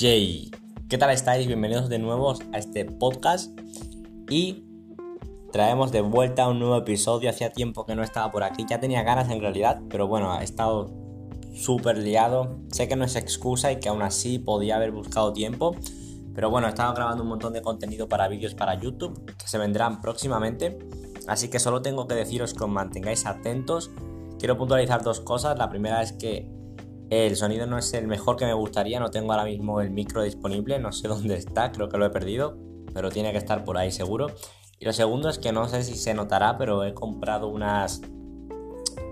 Jay. ¿Qué tal estáis? Bienvenidos de nuevo a este podcast y traemos de vuelta un nuevo episodio. Hacía tiempo que no estaba por aquí, ya tenía ganas en realidad, pero bueno, he estado súper liado. Sé que no es excusa y que aún así podía haber buscado tiempo, pero bueno, he estado grabando un montón de contenido para vídeos para YouTube que se vendrán próximamente. Así que solo tengo que deciros que os mantengáis atentos. Quiero puntualizar dos cosas. La primera es que el sonido no es el mejor que me gustaría, no tengo ahora mismo el micro disponible, no sé dónde está, creo que lo he perdido, pero tiene que estar por ahí seguro. Y lo segundo es que no sé si se notará, pero he comprado unas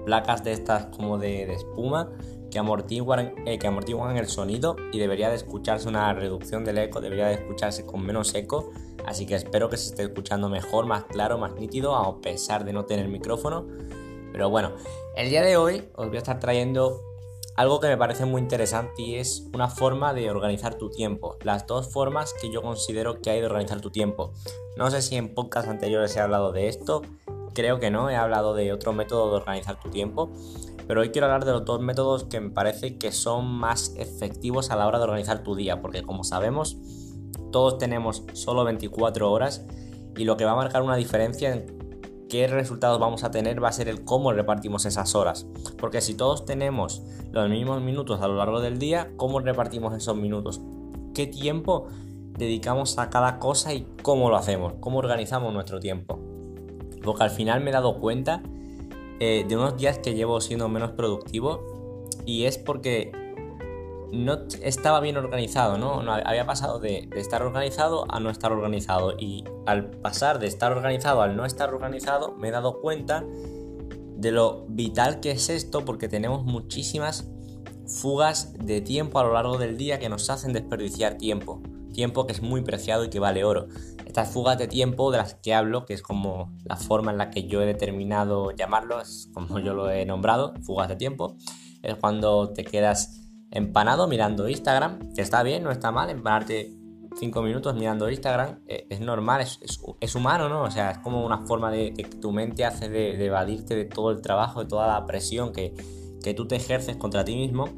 placas de estas como de, espuma que amortiguan, eh, que amortiguan el sonido y debería de escucharse una reducción del eco, debería de escucharse con menos eco, así que espero que se esté escuchando mejor, más claro, más nítido, a pesar de no tener micrófono. Pero bueno, el día de hoy os voy a estar trayendo algo que me parece muy interesante y es una forma de organizar tu tiempo. Las dos formas que yo considero que hay de organizar tu tiempo. No sé si en podcasts anteriores he hablado de esto, creo que no, he hablado de otro método de organizar tu tiempo. Pero hoy quiero hablar de los dos métodos que me parece que son más efectivos a la hora de organizar tu día, porque como sabemos, todos tenemos solo 24 horas y lo que va a marcar una diferencia en qué resultados vamos a tener va a ser el cómo repartimos esas horas. Porque si todos tenemos los mismos minutos a lo largo del día, ¿cómo repartimos esos minutos? ¿Qué tiempo dedicamos a cada cosa y cómo lo hacemos? ¿Cómo organizamos nuestro tiempo? Porque al final me he dado cuenta eh, de unos días que llevo siendo menos productivo y es porque no estaba bien organizado, ¿no? había pasado de, estar organizado a no estar organizado. Y al pasar de estar organizado al no estar organizado, me he dado cuenta de lo vital que es esto, porque tenemos muchísimas fugas de tiempo a lo largo del día que nos hacen desperdiciar tiempo. Tiempo que es muy preciado y que vale oro. Estas fugas de tiempo de las que hablo, que es como la forma en la que yo he determinado llamarlo, es como yo lo he nombrado, fugas de tiempo, es cuando te quedas empanado mirando Instagram, está bien, no está mal, empanarte 5 minutos mirando Instagram, eh, es normal, es, humano, ¿no? O sea, es como una forma de que tu mente hace de, evadirte de todo el trabajo, de toda la presión que, que tú te ejerces contra ti mismo.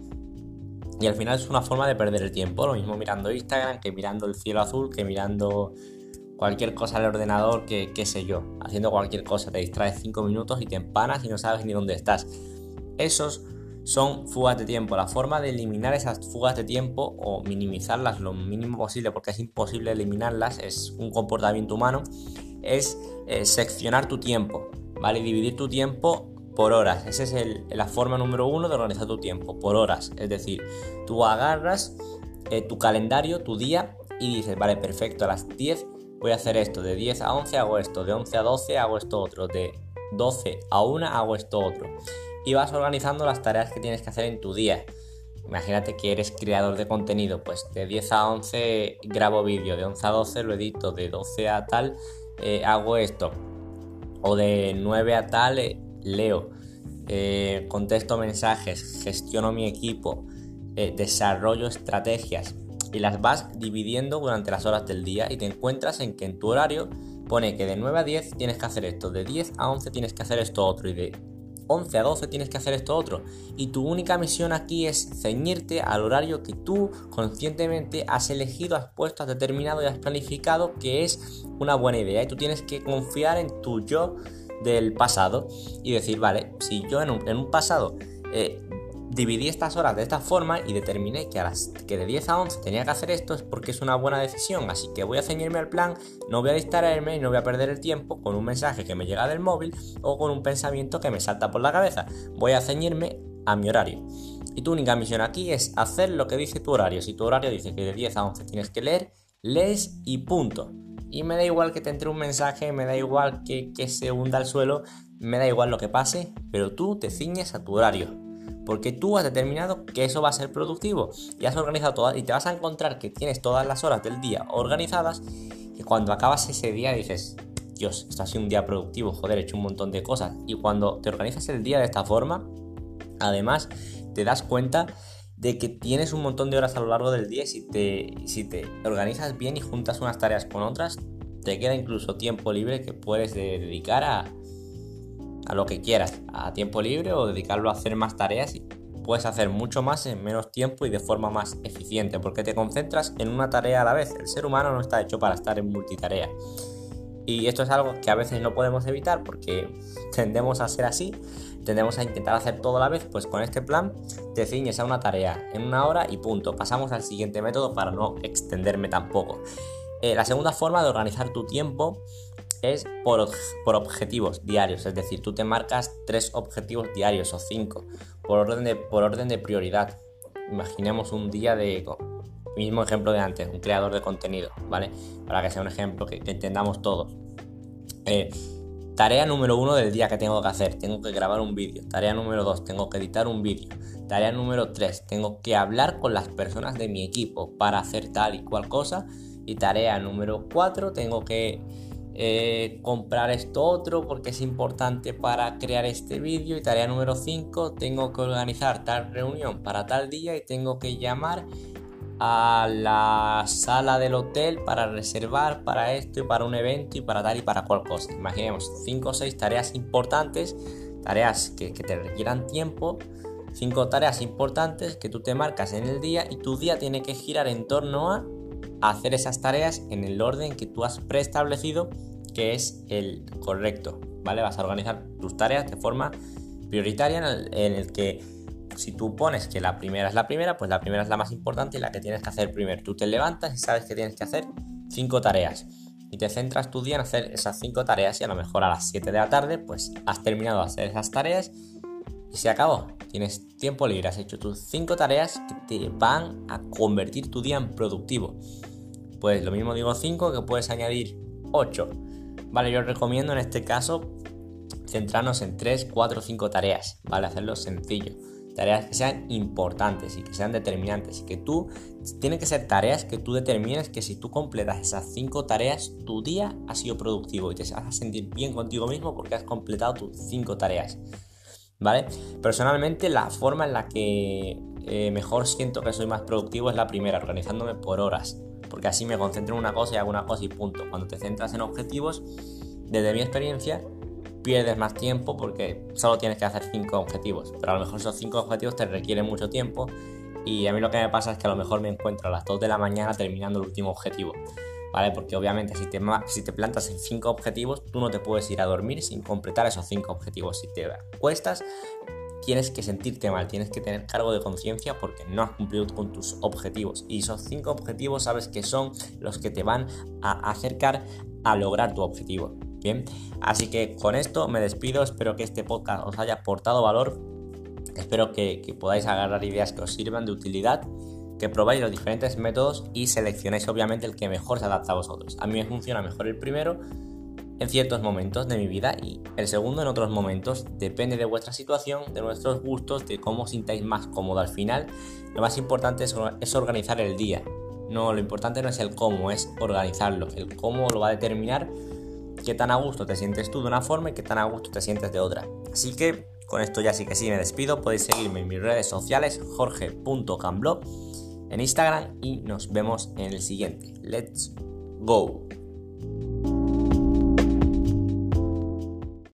Y al final es una forma de perder el tiempo, lo mismo mirando Instagram que mirando el cielo azul, que mirando cualquier cosa al ordenador, que qué sé yo, haciendo cualquier cosa, te distraes 5 minutos y te empanas y no sabes ni dónde estás. Esos son fugas de tiempo. La forma de eliminar esas fugas de tiempo o minimizarlas lo mínimo posible, porque es imposible eliminarlas, es un comportamiento humano, es eh, seccionar tu tiempo, ¿vale? Dividir tu tiempo por horas. Esa es la forma número uno de organizar tu tiempo, por horas. Es decir, tú agarras eh, tu calendario, tu día, y dices, vale, perfecto, a las 10 voy a hacer esto, de 10 a 11 hago esto, de 11 a 12 hago esto otro, de 12 a 1 hago esto otro y vas organizando las tareas que tienes que hacer en tu día. Imagínate que eres creador de contenido, pues de 10 a 11 grabo vídeo, de 11 a 12 lo edito, de 12 a tal eh, hago esto, o de 9 a tal eh, leo, eh, contesto mensajes, gestiono mi equipo, desarrollo estrategias y las vas dividiendo durante las horas del día y te encuentras en que en tu horario pone que de 9 a 10 tienes que hacer esto, de 10 a 11 tienes que hacer esto otro y de 11 a 12 tienes que hacer esto otro. Y tu única misión aquí es ceñirte al horario que tú conscientemente has elegido, has puesto, has determinado y has planificado que es una buena idea. Y tú tienes que confiar en tu yo del pasado y decir, vale, si yo en un, pasado eh, dividí estas horas de esta forma y determiné que, a las, de 10 a 11 tenía que hacer esto es porque es una buena decisión, así que voy a ceñirme al plan, no voy a distraerme y no voy a perder el tiempo con un mensaje que me llega del móvil o con un pensamiento que me salta por la cabeza, voy a ceñirme a mi horario. Y tu única misión aquí es hacer lo que dice tu horario. Si tu horario dice que de 10 a 11 tienes que leer, lees y punto. Y me da igual que te entre un mensaje, me da igual que, que se hunda al suelo, me da igual lo que pase, pero tú te ciñes a tu horario porque tú has determinado que eso va a ser productivo y has organizado todas y te vas a encontrar que tienes todas las horas del día organizadas y cuando acabas ese día dices, Dios, esto ha sido un día productivo, joder, he hecho un montón de cosas. Y cuando te organizas el día de esta forma, además te das cuenta de que tienes un montón de horas a lo largo del día y si te, si te organizas bien y juntas unas tareas con otras, te queda incluso tiempo libre que puedes dedicar a, a lo que quieras, a tiempo libre o dedicarlo a hacer más tareas puedes hacer mucho más en menos tiempo y de forma más eficiente, porque te concentras en una tarea a la vez. El ser humano no está hecho para estar en multitarea. Y esto es algo que a veces no podemos evitar porque tendemos a ser así, tendemos a intentar hacer todo a la vez, pues con este plan te ciñes a una tarea en una hora y punto. Pasamos al siguiente método para no extenderme tampoco. Eh, la segunda forma de organizar tu tiempo es por, por, objetivos diarios, es decir, tú te marcas tres objetivos diarios o cinco por orden de, por orden de prioridad. Imaginemos un día de mismo ejemplo de antes, un creador de contenido, ¿vale? Para que sea un ejemplo que, entendamos todos. Eh, tarea número uno del día que tengo que hacer, tengo que grabar un vídeo. Tarea número dos, tengo que editar un vídeo. Tarea número tres, tengo que hablar con las personas de mi equipo para hacer tal y cual cosa. Y tarea número cuatro, tengo que eh, comprar esto otro porque es importante para crear este vídeo. Y tarea número 5, tengo que organizar tal reunión para tal día y tengo que llamar a la sala del hotel para reservar para esto y para un evento y para tal y para cual cosa. Imaginemos 5 o 6 tareas importantes, tareas que, te requieran tiempo, 5 tareas importantes que tú te marcas en el día y tu día tiene que girar en torno a hacer esas tareas en el orden que tú has preestablecido que es el correcto, ¿vale? Vas a organizar tus tareas de forma prioritaria en el que si tú pones que la primera es la primera, pues la primera es la más importante y la que tienes que hacer primero. Tú te levantas y sabes que tienes que hacer cinco tareas. Y te centras tu día en hacer esas cinco tareas y a lo mejor a las 7 de la tarde pues has terminado de hacer esas tareas y se acabó. Tienes tiempo libre, has hecho tus cinco tareas que te van a convertir tu día en productivo. Pues lo mismo digo 5 que puedes añadir 8. Vale, yo recomiendo en este caso centrarnos en 3, 4, 5 tareas, ¿vale? Hacerlo sencillo tareas que sean importantes y que sean determinantes y que tú, tienen que ser tareas que tú determines que si tú completas esas cinco tareas, tu día ha sido productivo y te vas a sentir bien contigo mismo porque has completado tus cinco tareas. ¿Vale? Personalmente la forma en la que eh, mejor siento que soy más productivo es la primera, organizándome por horas, porque así me concentro en una cosa y hago una cosa y punto. Cuando te centras en objetivos, desde mi experiencia, pierdes más tiempo porque solo tienes que hacer 5 objetivos, pero a lo mejor esos 5 objetivos te requieren mucho tiempo y a mí lo que me pasa es que a lo mejor me encuentro a las 2 de la mañana terminando el último objetivo, ¿vale? Porque obviamente si te, si te plantas en 5 objetivos, tú no te puedes ir a dormir sin completar esos 5 objetivos. Si te cuestas, tienes que sentirte mal, tienes que tener cargo de conciencia porque no has cumplido con tus objetivos. Y esos 5 objetivos sabes que son los que te van a acercar a lograr tu objetivo. Bien, así que con esto me despido, espero que este podcast os haya aportado valor, espero que, podáis agarrar ideas que os sirvan de utilidad, que probáis los diferentes métodos y seleccionéis obviamente el que mejor se adapta a vosotros. A mí me funciona mejor el primero en ciertos momentos de mi vida y el segundo en otros momentos. Depende de vuestra situación, de nuestros gustos, de cómo os sintáis más cómodo al final. Lo más importante es, es, organizar el día. No, lo importante no es el cómo, es organizarlo. El cómo lo va a determinar qué tan a gusto te sientes tú de una forma y qué tan a gusto te sientes de otra. Así que con esto ya sí que sí me despido. Podéis seguirme en mis redes sociales, jorge.camblog en Instagram y nos vemos en el siguiente. Let's go.